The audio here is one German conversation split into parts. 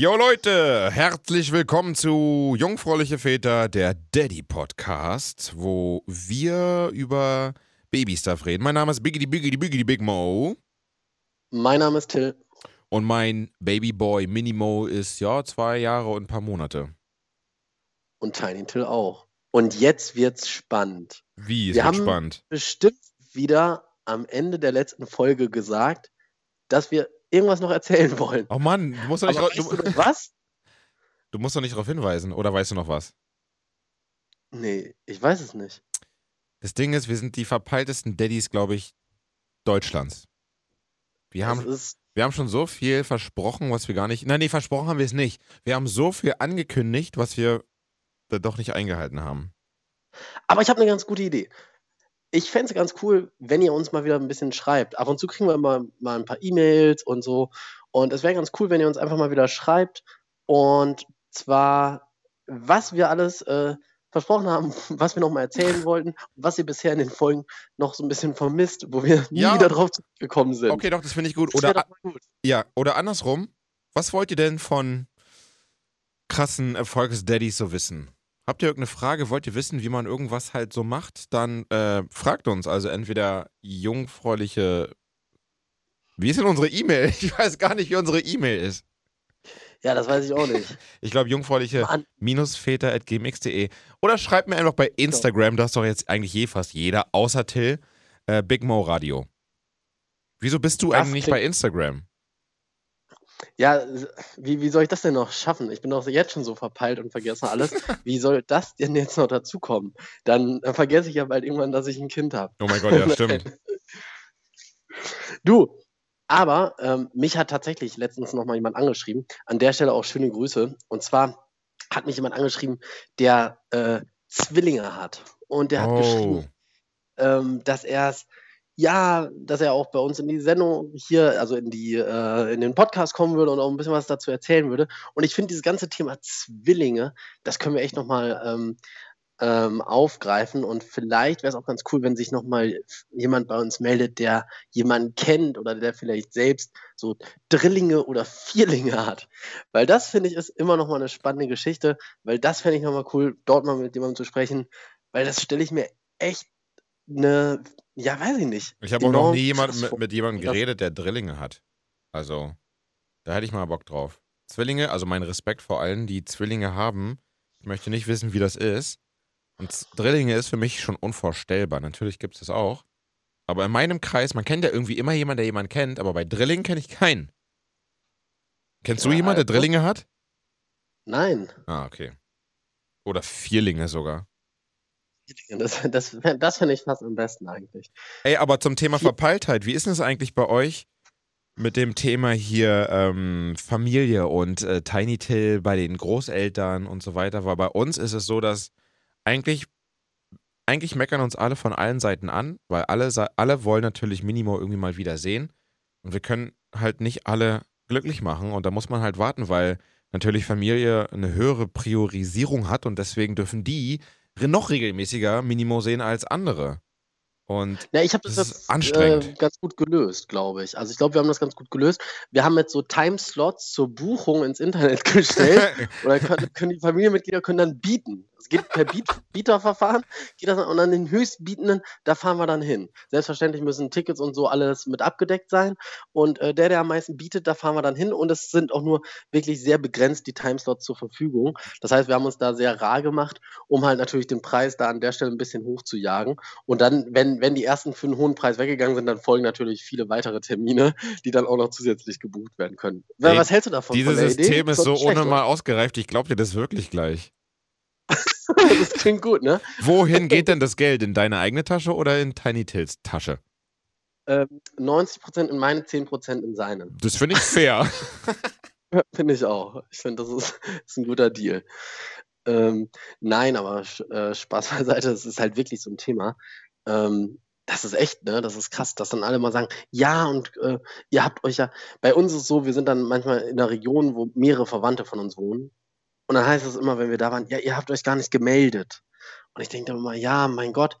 Jo Leute, herzlich willkommen zu Jungfräuliche Väter, der Daddy Podcast, wo wir über Babystuff reden. Mein Name ist Biggity Biggity Biggity Big Mo. Mein Name ist Till. Und mein Babyboy Minimo ist ja zwei Jahre und ein paar Monate. Und Tiny Till auch. Und jetzt wird's spannend. Wie ist Wir haben spannend? bestimmt wieder am Ende der letzten Folge gesagt, dass wir irgendwas noch erzählen wollen. Oh Mann, du musst doch nicht, weißt du du, was? du musst doch nicht darauf hinweisen. Oder weißt du noch was? Nee, ich weiß es nicht. Das Ding ist, wir sind die verpeiltesten Daddys, glaube ich, Deutschlands. Wir haben, wir haben schon so viel versprochen, was wir gar nicht. Nein, nee, versprochen haben wir es nicht. Wir haben so viel angekündigt, was wir da doch nicht eingehalten haben. aber ich habe eine ganz gute Idee. Ich fände es ganz cool, wenn ihr uns mal wieder ein bisschen schreibt. Ab und zu kriegen wir mal, mal ein paar E-Mails und so. Und es wäre ganz cool, wenn ihr uns einfach mal wieder schreibt. Und zwar, was wir alles äh, versprochen haben, was wir nochmal erzählen wollten, was ihr bisher in den Folgen noch so ein bisschen vermisst, wo wir nie Ja. wieder drauf zurückgekommen sind. Okay, doch, das finde ich gut. Oder, gut. ja, oder andersrum. Was wollt ihr denn von krassen Erfolgsdaddys so wissen? Habt ihr irgendeine Frage? Wollt ihr wissen, wie man irgendwas halt so macht? Dann äh, fragt uns. Also entweder jungfräuliche. Wie ist denn unsere E-Mail? Ich weiß gar nicht, wie unsere E-Mail ist. Ja, das weiß ich auch nicht. Ich glaube, jungfräuliche Mann, väter.gmx.de. Oder schreibt mir einfach bei Instagram, das ist doch jetzt eigentlich je fast jeder, außer Till, äh, Big Mo Radio. Wieso bist du Das eigentlich nicht bei Instagram? Ja, wie, wie soll ich das denn noch schaffen? Ich bin doch jetzt schon so verpeilt und vergesse alles. Wie soll das denn jetzt noch dazukommen? Dann äh, vergesse ich ja bald irgendwann, dass ich ein Kind habe. Oh mein Gott, ja, stimmt. Du, aber ähm, mich hat tatsächlich letztens noch mal jemand angeschrieben. An der Stelle auch schöne Grüße. Und zwar hat mich jemand angeschrieben, der äh, Zwillinge hat. Und der hat Oh, geschrieben, ähm, dass er es, ja, dass er auch bei uns in die Sendung hier, also in die, äh, in den Podcast kommen würde und auch ein bisschen was dazu erzählen würde. Und ich finde dieses ganze Thema Zwillinge, das können wir echt nochmal ähm, ähm, aufgreifen. Und vielleicht wäre es auch ganz cool, wenn sich nochmal jemand bei uns meldet, der jemanden kennt oder der vielleicht selbst so Drillinge oder Vierlinge hat. Weil das finde ich ist immer noch mal eine spannende Geschichte, weil das fände ich noch mal cool, dort mal mit jemandem zu sprechen, weil das stelle ich mir echt eine, ja, weiß ich nicht. ich habe auch noch nie jemand mit, mit jemandem geredet, der Drillinge hat. Also, da hätte ich mal Bock drauf. Zwillinge, also mein Respekt vor allen, die Zwillinge haben. Ich möchte nicht wissen, wie das ist. Und Drillinge ist für mich schon unvorstellbar. Natürlich gibt es das auch. Aber in meinem Kreis, man kennt ja irgendwie immer jemanden, der jemanden kennt, aber bei Drillingen kenne ich keinen. Kennst du Ja, jemanden, der Drillinge hat? Nein, Ah, okay. Oder Vierlinge sogar. Das, das, das finde ich fast am besten eigentlich. Ey, aber zum Thema Verpeiltheit, wie ist denn es eigentlich bei euch mit dem Thema hier ähm, Familie und äh, Tiny Till bei den Großeltern und so weiter? Weil bei uns ist es so, dass eigentlich, eigentlich meckern uns alle von allen Seiten an, weil alle, alle wollen natürlich Minimo irgendwie mal wieder sehen. Und wir können halt nicht alle glücklich machen. Und da muss man halt warten, weil natürlich Familie eine höhere Priorisierung hat und deswegen dürfen die noch regelmäßiger Minimo sehen als andere. Und Ja, ich habe das, Das jetzt anstrengend. Äh, ganz gut gelöst, glaube ich. Also ich glaube, wir haben das ganz gut gelöst. Wir haben jetzt so Timeslots zur Buchung ins Internet gestellt. Oder können, können die Familienmitglieder können dann bieten. Es geht per Biet, Bieterverfahren, geht das, und an den höchstbietenden, da fahren wir dann hin. Selbstverständlich müssen Tickets und so alles mit abgedeckt sein. Und äh, der, der am meisten bietet, da fahren wir dann hin. Und es sind auch nur wirklich sehr begrenzt die Timeslots zur Verfügung. Das heißt, wir haben uns da sehr rar gemacht, um halt natürlich den Preis da an der Stelle ein bisschen hoch zu jagen. Und dann, wenn, wenn die ersten für einen hohen Preis weggegangen sind, dann folgen natürlich viele weitere Termine, die dann auch noch zusätzlich gebucht werden können. Ey, Was hältst du davon? Dieses der Idee? System ist so schlecht, unnormal ausgereift, ich glaube dir das wirklich gleich. Das klingt gut, ne? Wohin geht denn das Geld? In deine eigene Tasche oder in Tiny Tills Tasche? Ähm, 90% in meine, 10% in seine. Das finde ich fair. Finde ich auch. Ich finde, das ist, ist ein guter Deal. Ähm, nein, aber äh, Spaß beiseite, es ist halt wirklich so ein Thema. Ähm, das ist echt, ne? Das ist krass, dass dann alle mal sagen, ja, und äh, ihr habt euch ja, bei uns ist es so, wir sind dann manchmal in einer Region, wo mehrere Verwandte von uns wohnen. Und dann heißt es immer, wenn wir da waren, ja, ihr habt euch gar nicht gemeldet. Und ich denke dann immer, ja, mein Gott,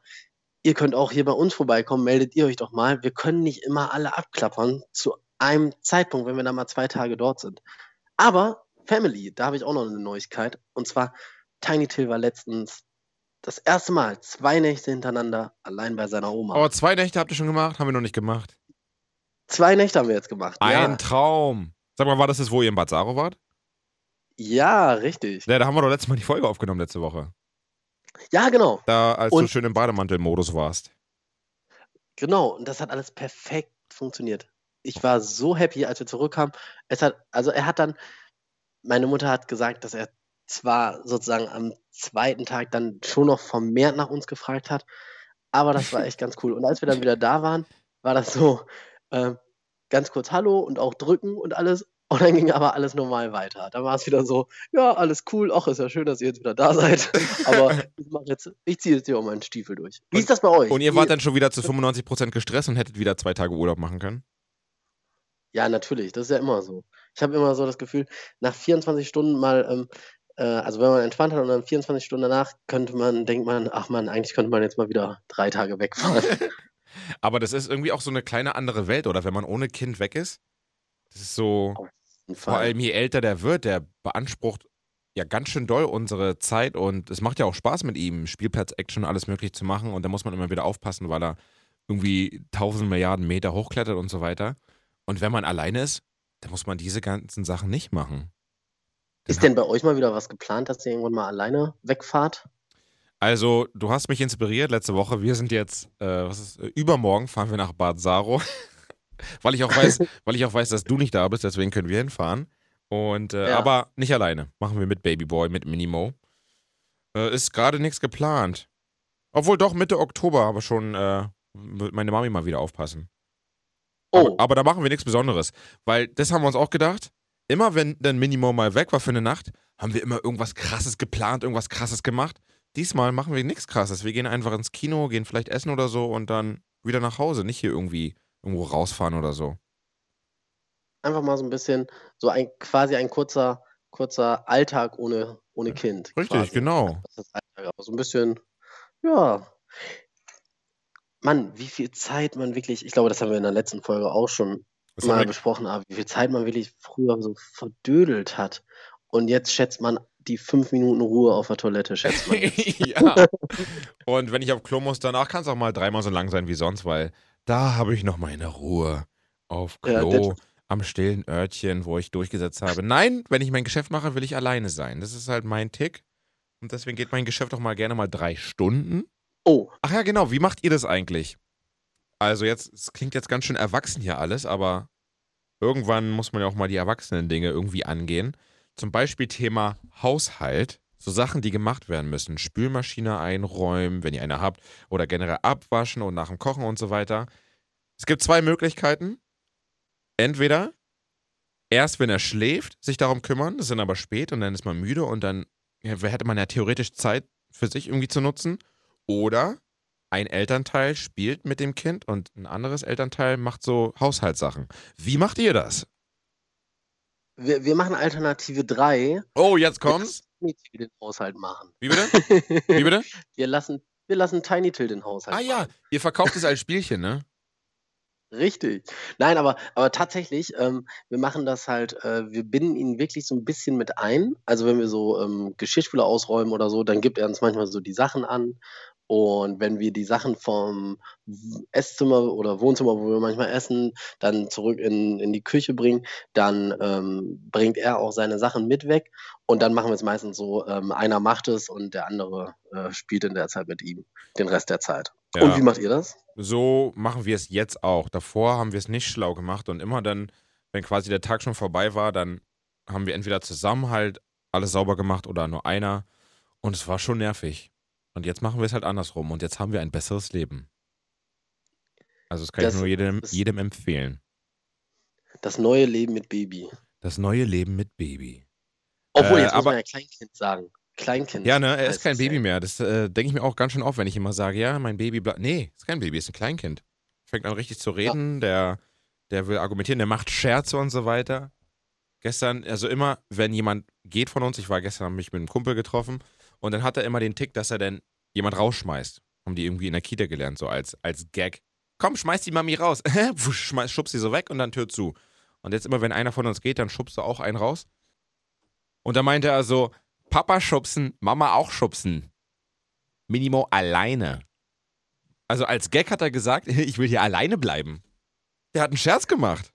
ihr könnt auch hier bei uns vorbeikommen, meldet ihr euch doch mal. Wir können nicht immer alle abklappern zu einem Zeitpunkt, wenn wir da mal zwei Tage dort sind. Aber Family, da habe ich auch noch eine Neuigkeit. Und zwar, Tiny Till war letztens das erste Mal zwei Nächte hintereinander allein bei seiner Oma. Aber zwei Nächte habt ihr schon gemacht? Haben wir noch nicht gemacht. Zwei Nächte haben wir jetzt gemacht. Ein ja. Traum. Sag mal, war das das, wo ihr in Bad Saro wart? Ja, richtig. Ja, da haben wir doch letztes Mal die Folge aufgenommen, letzte Woche. Ja, genau. Da, als du Und- schön im Bademantel-Modus warst. Genau. Und das hat alles perfekt funktioniert. Ich war so happy, als wir zurückkamen. Es hat, also er hat dann, meine Mutter hat gesagt, dass er zwar sozusagen am zweiten Tag dann schon noch vermehrt nach uns gefragt hat, aber das war echt ganz cool. Und als wir dann wieder da waren, war das so äh, ganz kurz Hallo und auch drücken und alles. Und dann ging aber alles normal weiter. Da war es wieder so, ja, alles cool, ach, ist ja schön, dass ihr jetzt wieder da seid. Aber ich jetzt, ich ziehe jetzt hier auch meinen Stiefel durch. Wie ist das bei euch? Und ihr wart dann schon wieder zu 95% gestresst und hättet wieder zwei Tage Urlaub machen können? Ja, natürlich, das ist ja immer so. Ich habe immer so das Gefühl, nach 24 Stunden mal, ähm, äh, also wenn man entspannt hat und dann 24 Stunden danach, könnte man, denkt man, ach man, eigentlich könnte man jetzt mal wieder drei Tage wegfahren. Aber das ist irgendwie auch so eine kleine andere Welt, oder? Wenn man ohne Kind weg ist. Das ist so, vor allem je älter der wird, der beansprucht ja ganz schön doll unsere Zeit und es macht ja auch Spaß mit ihm, Spielplatz-Action, alles möglich zu machen und da muss man immer wieder aufpassen, weil er irgendwie tausend Milliarden Meter hochklettert und so weiter. Und wenn man alleine ist, dann muss man diese ganzen Sachen nicht machen. Ist denn bei euch mal wieder was geplant, dass ihr irgendwann mal alleine wegfahrt? Also, du hast mich inspiriert letzte Woche. Wir sind jetzt, äh, was ist, äh, übermorgen fahren wir nach Bad Saro. Weil ich auch weiß, weil ich auch weiß, dass du nicht da bist, deswegen können wir hinfahren. Und äh, Ja. aber nicht alleine. Machen wir mit Babyboy, mit Minimo. Äh, ist gerade nichts geplant. Obwohl doch Mitte Oktober, aber schon äh, wird meine Mami mal wieder aufpassen. Oh, Aber, aber da machen wir nichts Besonderes. Weil das haben wir uns auch gedacht. Immer wenn dann Minimo mal weg war für eine Nacht, haben wir immer irgendwas krasses geplant, irgendwas krasses gemacht. Diesmal machen wir nichts krasses. Wir gehen einfach ins Kino, gehen vielleicht essen oder so und dann wieder nach Hause. Nicht hier irgendwie irgendwo rausfahren oder so. einfach mal so ein bisschen, so ein quasi ein kurzer, kurzer Alltag ohne, ohne Kind. Richtig, quasi. genau. So ein bisschen, ja. Mann, wie viel Zeit man wirklich, ich glaube, das haben wir in der letzten Folge auch schon Das mal besprochen, aber wie viel Zeit man wirklich früher so verdödelt hat. Und jetzt schätzt man die fünf Minuten Ruhe auf der Toilette, schätzt man. ja. Und wenn ich auf Klo muss, danach kann es auch mal dreimal so lang sein wie sonst, weil da habe ich noch meine Ruhe. Auf Ja, Klo, das- am stillen Örtchen, wo ich durchgesetzt habe. Nein, wenn ich mein Geschäft mache, will ich alleine sein. Das ist halt mein Tick. Und deswegen geht mein Geschäft auch mal gerne mal drei Stunden. Oh, Ach ja, genau. Wie macht ihr das eigentlich? Also jetzt, es klingt jetzt ganz schön erwachsen hier alles, aber irgendwann muss man ja auch mal die Erwachsenen-Dinge irgendwie angehen. Zum Beispiel Thema Haushalt. So Sachen, die gemacht werden müssen. Spülmaschine einräumen, wenn ihr eine habt, oder generell abwaschen und nach dem Kochen und so weiter. Es gibt zwei Möglichkeiten. Entweder erst, wenn er schläft, sich darum kümmern, das ist dann aber spät und dann ist man müde und dann hätte man ja theoretisch Zeit für sich irgendwie zu nutzen. Oder ein Elternteil spielt mit dem Kind und ein anderes Elternteil macht so Haushaltssachen. Wie macht ihr das? wir, wir machen Alternative 3. Oh, jetzt kommt's. Wir den Haushalt machen. Wie bitte? Wie bitte? wir, lassen, wir lassen Tiny Till den Haushalt Ah ja, machen. ihr verkauft es als Spielchen, ne? Richtig. Nein, aber, aber tatsächlich, ähm, wir machen das halt, äh, wir binden ihn wirklich so ein bisschen mit ein. Also wenn wir so ähm, Geschirrspüler ausräumen oder so, dann gibt er uns manchmal so die Sachen an. Und wenn wir die Sachen vom Esszimmer oder Wohnzimmer, wo wir manchmal essen, dann zurück in, in die Küche bringen, dann ähm, bringt er auch seine Sachen mit weg. Und dann machen wir es meistens so, ähm, einer macht es und der andere äh, spielt in der Zeit mit ihm, den Rest der Zeit. Ja. Und wie macht ihr das? So machen wir es jetzt auch. Davor haben wir es nicht schlau gemacht und immer dann, wenn quasi der Tag schon vorbei war, dann haben wir entweder zusammen halt alles sauber gemacht oder nur einer. Und es war schon nervig. Und jetzt machen wir es halt andersrum und jetzt haben wir ein besseres Leben. Also das kann Das ich nur jedem, jedem empfehlen. Das neue Leben mit Baby. Das neue Leben mit Baby. Obwohl, Äh, jetzt muss aber- man ja Kleinkind sagen. Kleinkind. Ja, ne, er ist kein Baby ja. mehr. Das äh, denke ich mir auch ganz schön auf, wenn ich immer sage, ja, mein Baby bleibt. Nee, ist kein Baby, ist ein Kleinkind. Fängt an richtig zu reden, der, der will argumentieren, der macht Scherze und so weiter. Gestern, also immer, wenn jemand geht von uns, ich war gestern, habe mich mit einem Kumpel getroffen und dann hat er immer den Tick, dass er dann jemand rausschmeißt. Haben die irgendwie in der Kita gelernt, so als, als Gag. Komm, schmeiß die Mami raus. Schmeiß, schubst sie so weg und dann Tür zu. Und jetzt immer, wenn einer von uns geht, dann schubst du auch einen raus. Und da meinte er so, Papa schubsen, Mama auch schubsen. Minimo alleine. Also als Gag hat er gesagt, ich will hier alleine bleiben. Der hat einen Scherz gemacht.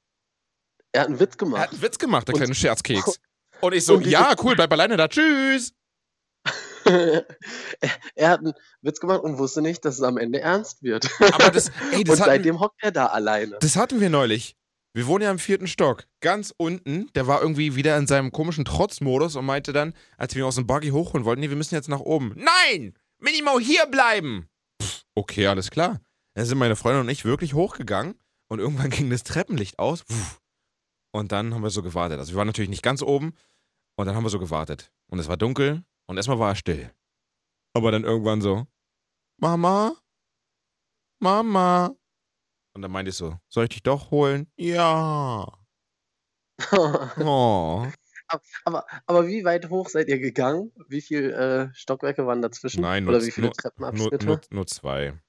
Er hat einen Witz Er gemacht. hat einen Witz gemacht, der Und- kleine Scherzkeks. Und ich so, und ja, cool, bleib alleine da, tschüss. er, hat einen Witz gemacht und wusste nicht, dass es am Ende ernst wird. Aber das, ey, das und hatten, seitdem hockt er da alleine. das hatten wir neulich. Wir wohnen ja im vierten Stock. Ganz unten, der war irgendwie wieder in seinem komischen Trotzmodus und meinte dann, als wir ihn aus dem Buggy hochholen wollten, nee, wir müssen jetzt nach oben. Nein! Minimo hier bleiben! Pff, okay, alles klar. Dann sind meine Freundin und ich wirklich hochgegangen und irgendwann ging das Treppenlicht aus. Puh. Und dann haben wir so gewartet. Also wir waren natürlich nicht ganz oben und dann haben wir so gewartet. Und es war dunkel und erstmal war er still. Aber dann irgendwann so, Mama? Mama? Und dann meinte ich so, soll ich dich doch holen? Ja. Oh. aber, aber wie weit hoch seid ihr gegangen? Wie viele äh, Stockwerke waren dazwischen? Nein, nur, Oder wie viele nur, nur, Treppenabschnitte? nur, nur zwei.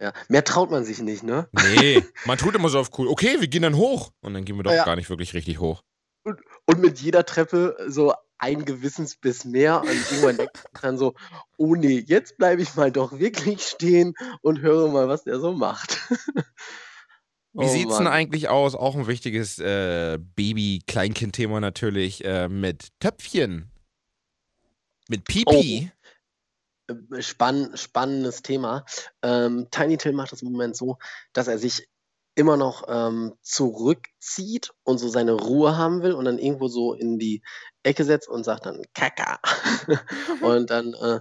Ja. Mehr traut man sich nicht, ne? Nee, man tut immer so auf cool. Okay, wir gehen dann hoch. Und dann gehen wir doch Ja. gar nicht wirklich richtig hoch. Und mit jeder Treppe so ein Gewissensbiss mehr und irgendwann denkt dann so, oh nee, jetzt bleibe ich mal doch wirklich stehen und höre mal, was der so macht. Wie Oh sieht's denn Mann. eigentlich aus? Auch ein wichtiges äh, Baby-Kleinkind-Thema natürlich äh, mit Töpfchen. Mit Pipi. Äh, Spann, spannendes Thema. Ähm, Tiny Till macht das im Moment so, dass er sich immer noch ähm, zurückzieht und so seine Ruhe haben will und dann irgendwo so in die Ecke setzt und sagt dann Kaka. und dann, äh,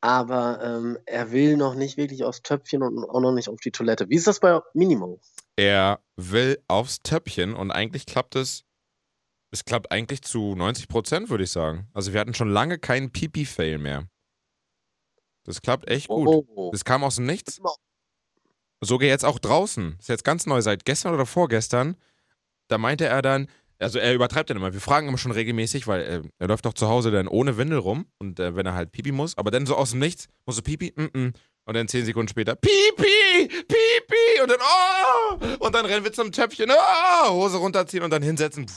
aber ähm, er will noch nicht wirklich aufs Töpfchen und auch noch nicht auf die Toilette. Wie ist das bei Minimo? Er will aufs Töpfchen und eigentlich klappt es. Es klappt eigentlich zu 90 Prozent, würde ich sagen. Also wir hatten schon lange keinen Pipi-Fail mehr. Das klappt echt gut. Oh. Das kam aus dem Nichts. Sogar jetzt auch draußen. Ist jetzt ganz neu, seit gestern oder vorgestern. Da meinte er dann, also er übertreibt dann immer. Wir fragen immer schon regelmäßig, weil äh, er läuft doch zu Hause dann ohne Windel rum und äh, wenn er halt Pipi muss, aber dann so aus dem Nichts, muss er Pipi, mm -mm. und dann zehn Sekunden später Pipi, Pipi und dann oh und dann rennen wir zum Töpfchen, oh, Hose runterziehen und dann hinsetzen. Puh.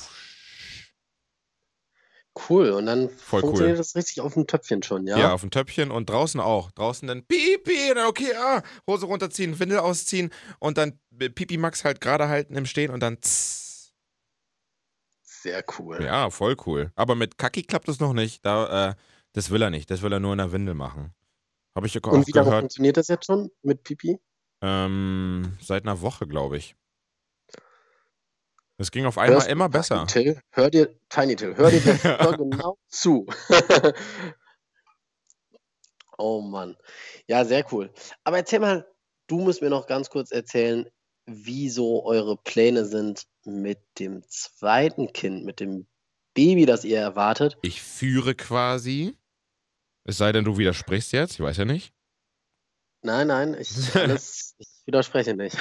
Cool. Und dann Voll cool. funktioniert das richtig auf dem Töpfchen schon, ja? Ja, auf dem Töpfchen und draußen auch. Draußen dann Pipi, dann okay, ah, Hose runterziehen, Windel ausziehen und dann Pipi Max halt gerade halten im Stehen und dann tss. Sehr cool. Ja, voll cool. Aber mit Kaki klappt es noch nicht. Da, äh, das will er nicht. Das will er nur in der Windel machen. Habe ich auch Und wie lange gehört. funktioniert das jetzt schon mit Pipi? Ähm, seit einer Woche, glaube ich. Es ging auf einmal Hörst immer besser. Tiny Till, hör dir, Tiny Till, hör dir das genau zu. oh Mann. Ja, sehr cool. Aber erzähl mal, du musst mir noch ganz kurz erzählen, wie so eure Pläne sind mit dem zweiten Kind, mit dem Baby, das ihr erwartet. Ich führe quasi. Es sei denn, du widersprichst jetzt. Ich weiß ja nicht. Nein, nein, ich, alles, ich widerspreche nicht.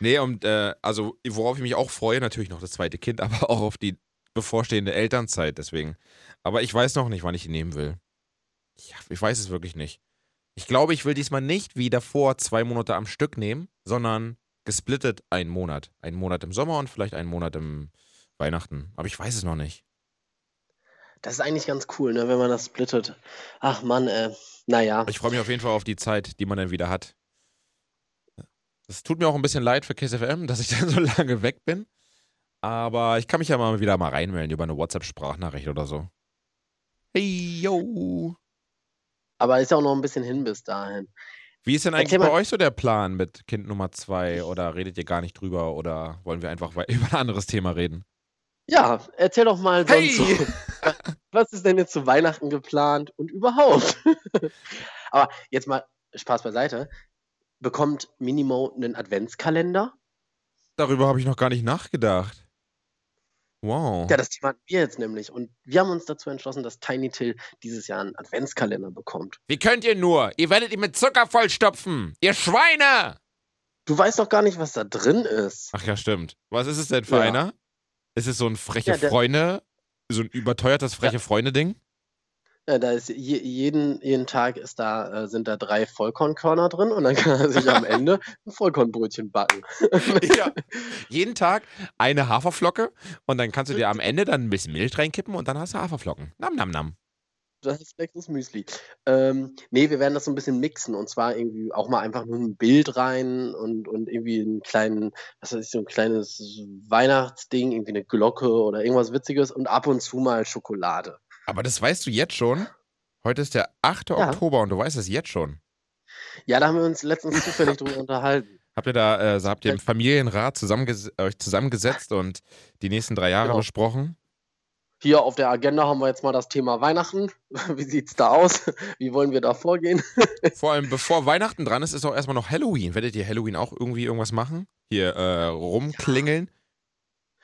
Nee, und äh, also worauf ich mich auch freue, natürlich noch das zweite Kind, aber auch auf die bevorstehende Elternzeit, deswegen. Aber ich weiß noch nicht, wann ich ihn nehmen will. Ja, ich weiß es wirklich nicht. Ich glaube, ich will diesmal nicht wie davor zwei Monate am Stück nehmen, sondern gesplittet einen Monat. Einen Monat im Sommer und vielleicht einen Monat im Weihnachten. Aber ich weiß es noch nicht. Das ist eigentlich ganz cool, ne, wenn man das splittet. Ach Mann, äh, naja. Ich freue mich auf jeden Fall auf die Zeit, die man dann wieder hat. Es tut mir auch ein bisschen leid für KSFM, dass ich dann so lange weg bin. Aber ich kann mich ja mal wieder mal reinmelden über eine WhatsApp-Sprachnachricht oder so. Hey, yo. Aber ist ja auch noch ein bisschen hin bis dahin. Wie ist denn eigentlich bei euch so der Plan mit Kind Nummer zwei? Oder redet ihr gar nicht drüber? Oder wollen wir einfach über ein anderes Thema reden? Ja, erzähl doch mal sonst Hey! so. Was ist denn jetzt zu Weihnachten geplant und überhaupt? Aber jetzt mal Spaß beiseite. Bekommt Minimo einen Adventskalender? Darüber habe ich noch gar nicht nachgedacht. Wow. Ja, das Thema hatten wir jetzt nämlich. Und wir haben uns dazu entschlossen, dass Tiny Till dieses Jahr einen Adventskalender bekommt. Wie könnt ihr nur? Ihr werdet ihn mit Zucker vollstopfen. Ihr Schweine! Du weißt doch gar nicht, was da drin ist. Ach ja, stimmt. Was ist es denn für Ja. einer? Ist es so ein freche Ja, Freunde, so ein überteuertes freche Freunde-Ding? Ja, da ist je, jeden, jeden Tag ist da, äh, sind da drei Vollkornkörner drin und dann kann er sich am Ende ein Vollkornbrötchen backen. ja. Jeden Tag eine Haferflocke und dann kannst du dir am Ende dann ein bisschen Milch reinkippen und dann hast du Haferflocken. Nam, nam, nam. Das ist leckeres Müsli. Ähm, ne, wir werden das so ein bisschen mixen und zwar irgendwie auch mal einfach nur ein Bild rein und, und irgendwie einen kleinen, was weiß ich, so ein kleines Weihnachtsding, irgendwie eine Glocke oder irgendwas Witziges und ab und zu mal Schokolade. Aber das weißt du jetzt schon? Heute ist der 8. Ja. Oktober und du weißt es jetzt schon. Ja, da haben wir uns letztens zufällig drüber unterhalten. Habt ihr da, äh, so habt ihr im Familienrat zusammenges euch zusammengesetzt und die nächsten drei Jahre Genau. besprochen? Hier auf der Agenda haben wir jetzt mal das Thema Weihnachten. Wie sieht's da aus? Wie wollen wir da vorgehen? Vor allem bevor Weihnachten dran ist, ist auch erstmal noch Halloween. Werdet ihr Halloween auch irgendwie irgendwas machen? Hier äh, rumklingeln?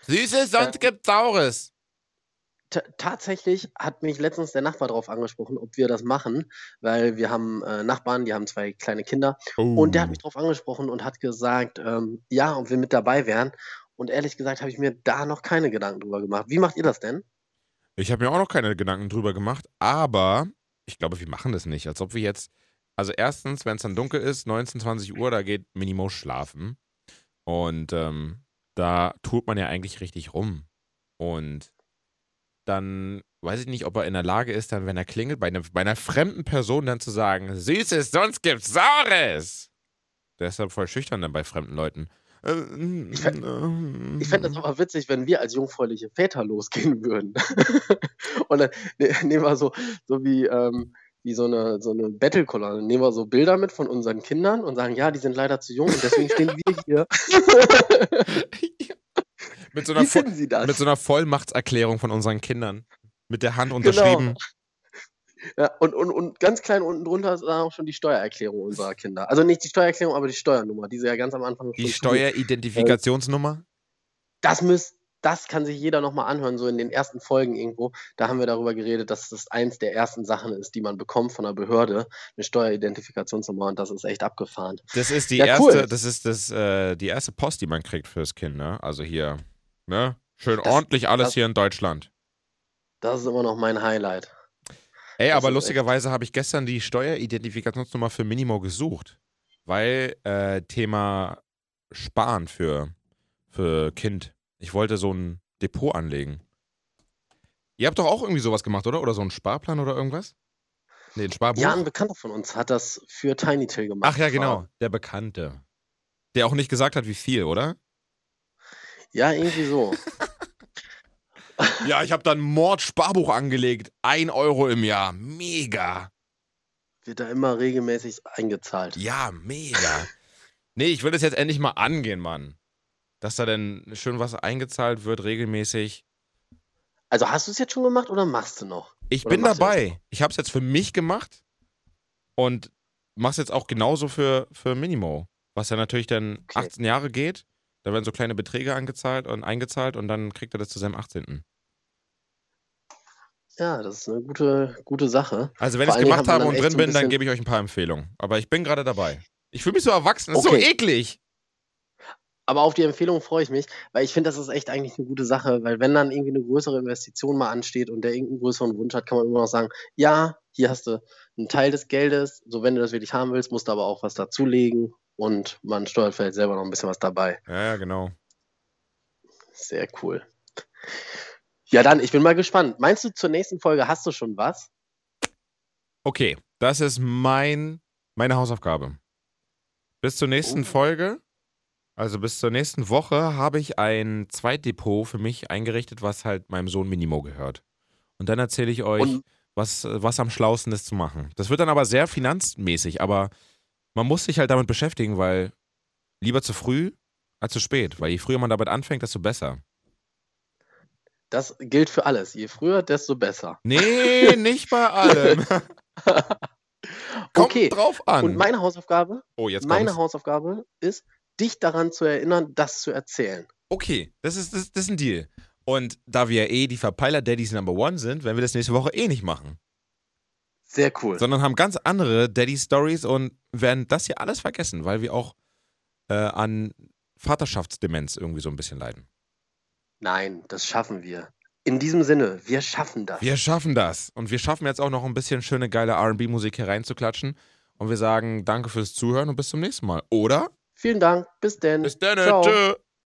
Süßes, sonst Äh, gibt's Saures. Tatsächlich hat mich letztens der Nachbar darauf angesprochen, ob wir das machen, weil wir haben äh, Nachbarn, die haben zwei kleine Kinder und der hat Oh. mich darauf angesprochen und hat gesagt, ähm, ja, ob wir mit dabei wären. Und ehrlich gesagt habe ich mir da noch keine Gedanken drüber gemacht. Wie macht ihr das denn? Ich habe mir auch noch keine Gedanken drüber gemacht, aber ich glaube, wir machen das nicht. Als ob wir jetzt, also erstens, wenn es dann dunkel ist, 19, 20 Uhr, da geht Minimo schlafen. Und ähm, da tut man ja eigentlich richtig rum. Und dann weiß ich nicht, ob er in der Lage ist, dann, wenn er klingelt, bei, einer- bei einer fremden Person dann zu sagen, Süßes, sonst gibt's Saures. Der ist dann voll schüchtern dann bei fremden Leuten. Äh, Ich fä- Ich fände das aber witzig, wenn wir als jungfräuliche Väter losgehen würden. und dann ne, nehmen wir so, so wie, ähm, wie so eine, so eine Battle-Kolonne, nehmen wir so Bilder mit von unseren Kindern und sagen, ja, die sind leider zu jung und deswegen stehen wir hier. mit, so einer Wie finden Sie das? mit so einer Vollmachtserklärung von unseren Kindern. Mit der Hand Genau. unterschrieben. Ja, und, und, und ganz klein unten drunter ist dann auch schon die Steuererklärung unserer Kinder. Also nicht die Steuererklärung, aber die Steuernummer, die sie ja ganz am Anfang Die schon Steueridentifikationsnummer. das müsst, das kann sich jeder nochmal anhören, so in den ersten Folgen irgendwo. Da haben wir darüber geredet, dass das eins der ersten Sachen ist, die man bekommt von der Behörde, eine Steueridentifikationsnummer und das ist echt abgefahren. Das ist die Ja, erste, cool. das ist das, äh, die erste Post, die man kriegt fürs Kind, ne? Also hier, ne? Schön Das- ordentlich alles das- hier in Deutschland. Das ist immer noch mein Highlight. Ey, Das aber lustigerweise habe ich gestern die Steueridentifikationsnummer für Minimo gesucht. Weil äh, Thema Sparen für, für Kind. Ich wollte so ein Depot anlegen. Ihr habt doch auch irgendwie sowas gemacht, oder? Oder so einen Sparplan oder irgendwas? Nee, ein Sparbuch? Ja, ein Bekannter von uns hat das für Tiny Till gemacht. Ach ja, genau. Der Bekannte. Der auch nicht gesagt hat, wie viel, oder? Ja, irgendwie so. Ja, ich habe dann Mord-Sparbuch angelegt. Ein Euro im Jahr. Mega. Wird da immer regelmäßig eingezahlt. Ja, mega. Nee, ich will das jetzt endlich mal angehen, Mann. Dass da denn schön was eingezahlt wird, regelmäßig. Also hast du es jetzt schon gemacht oder machst du noch? Ich Oder bin dabei. Ich habe es jetzt für mich gemacht und mach's jetzt auch genauso für, für Minimo. Was ja natürlich dann Okay. 18 Jahre geht. Da werden so kleine Beträge angezahlt und eingezahlt und dann kriegt er das zu seinem 18. Ja, das ist eine gute, gute Sache. Also wenn ich es gemacht habe und drin so bin, dann gebe ich euch ein paar Empfehlungen. Aber ich bin gerade dabei. Ich fühle mich so erwachsen. Das ist Okay. so eklig. Aber auf die Empfehlung freue ich mich, weil ich finde, das ist echt eigentlich eine gute Sache, weil wenn dann irgendwie eine größere Investition mal ansteht und der irgendeinen größeren Wunsch hat, kann man immer noch sagen, ja, hier hast du einen Teil des Geldes, so wenn du das wirklich haben willst, musst du aber auch was dazulegen und man steuert vielleicht selber noch ein bisschen was dabei. Ja, ja, genau. Sehr cool. Ja, dann, ich bin mal gespannt. Meinst du, zur nächsten Folge hast du schon was? Okay, das ist mein, meine Hausaufgabe. Bis zur nächsten Oh. Folge, also bis zur nächsten Woche, habe ich ein Zweitdepot für mich eingerichtet, was halt meinem Sohn Minimo gehört. Und dann erzähle ich euch, Und- was, was am schlausten ist zu machen. Das wird dann aber sehr finanzmäßig, aber man muss sich halt damit beschäftigen, weil lieber zu früh als zu spät. Weil je früher man damit anfängt, desto besser. Das gilt für alles. Je früher, desto besser. Nee, nicht bei allem. Kommt Okay. drauf an. Und meine Hausaufgabe, oh, jetzt meine. Hausaufgabe ist, dich daran zu erinnern, das zu erzählen. Okay, das ist, das, das ist ein Deal. Und da wir eh die Verpeiler-Daddies Number One sind, werden wir das nächste Woche eh nicht machen. Sehr cool. Sondern haben ganz andere Daddy-Stories und werden das hier alles vergessen, weil wir auch äh, an Vaterschaftsdemenz irgendwie so ein bisschen leiden. Nein, das schaffen wir. In diesem Sinne, wir schaffen das. Wir schaffen das. Und wir schaffen jetzt auch noch ein bisschen schöne, geile RB-Musik hier reinzuklatschen. Und wir sagen danke fürs Zuhören und bis zum nächsten Mal. Oder? Vielen Dank. Bis denn. Bis dann. Ciao. Tschö.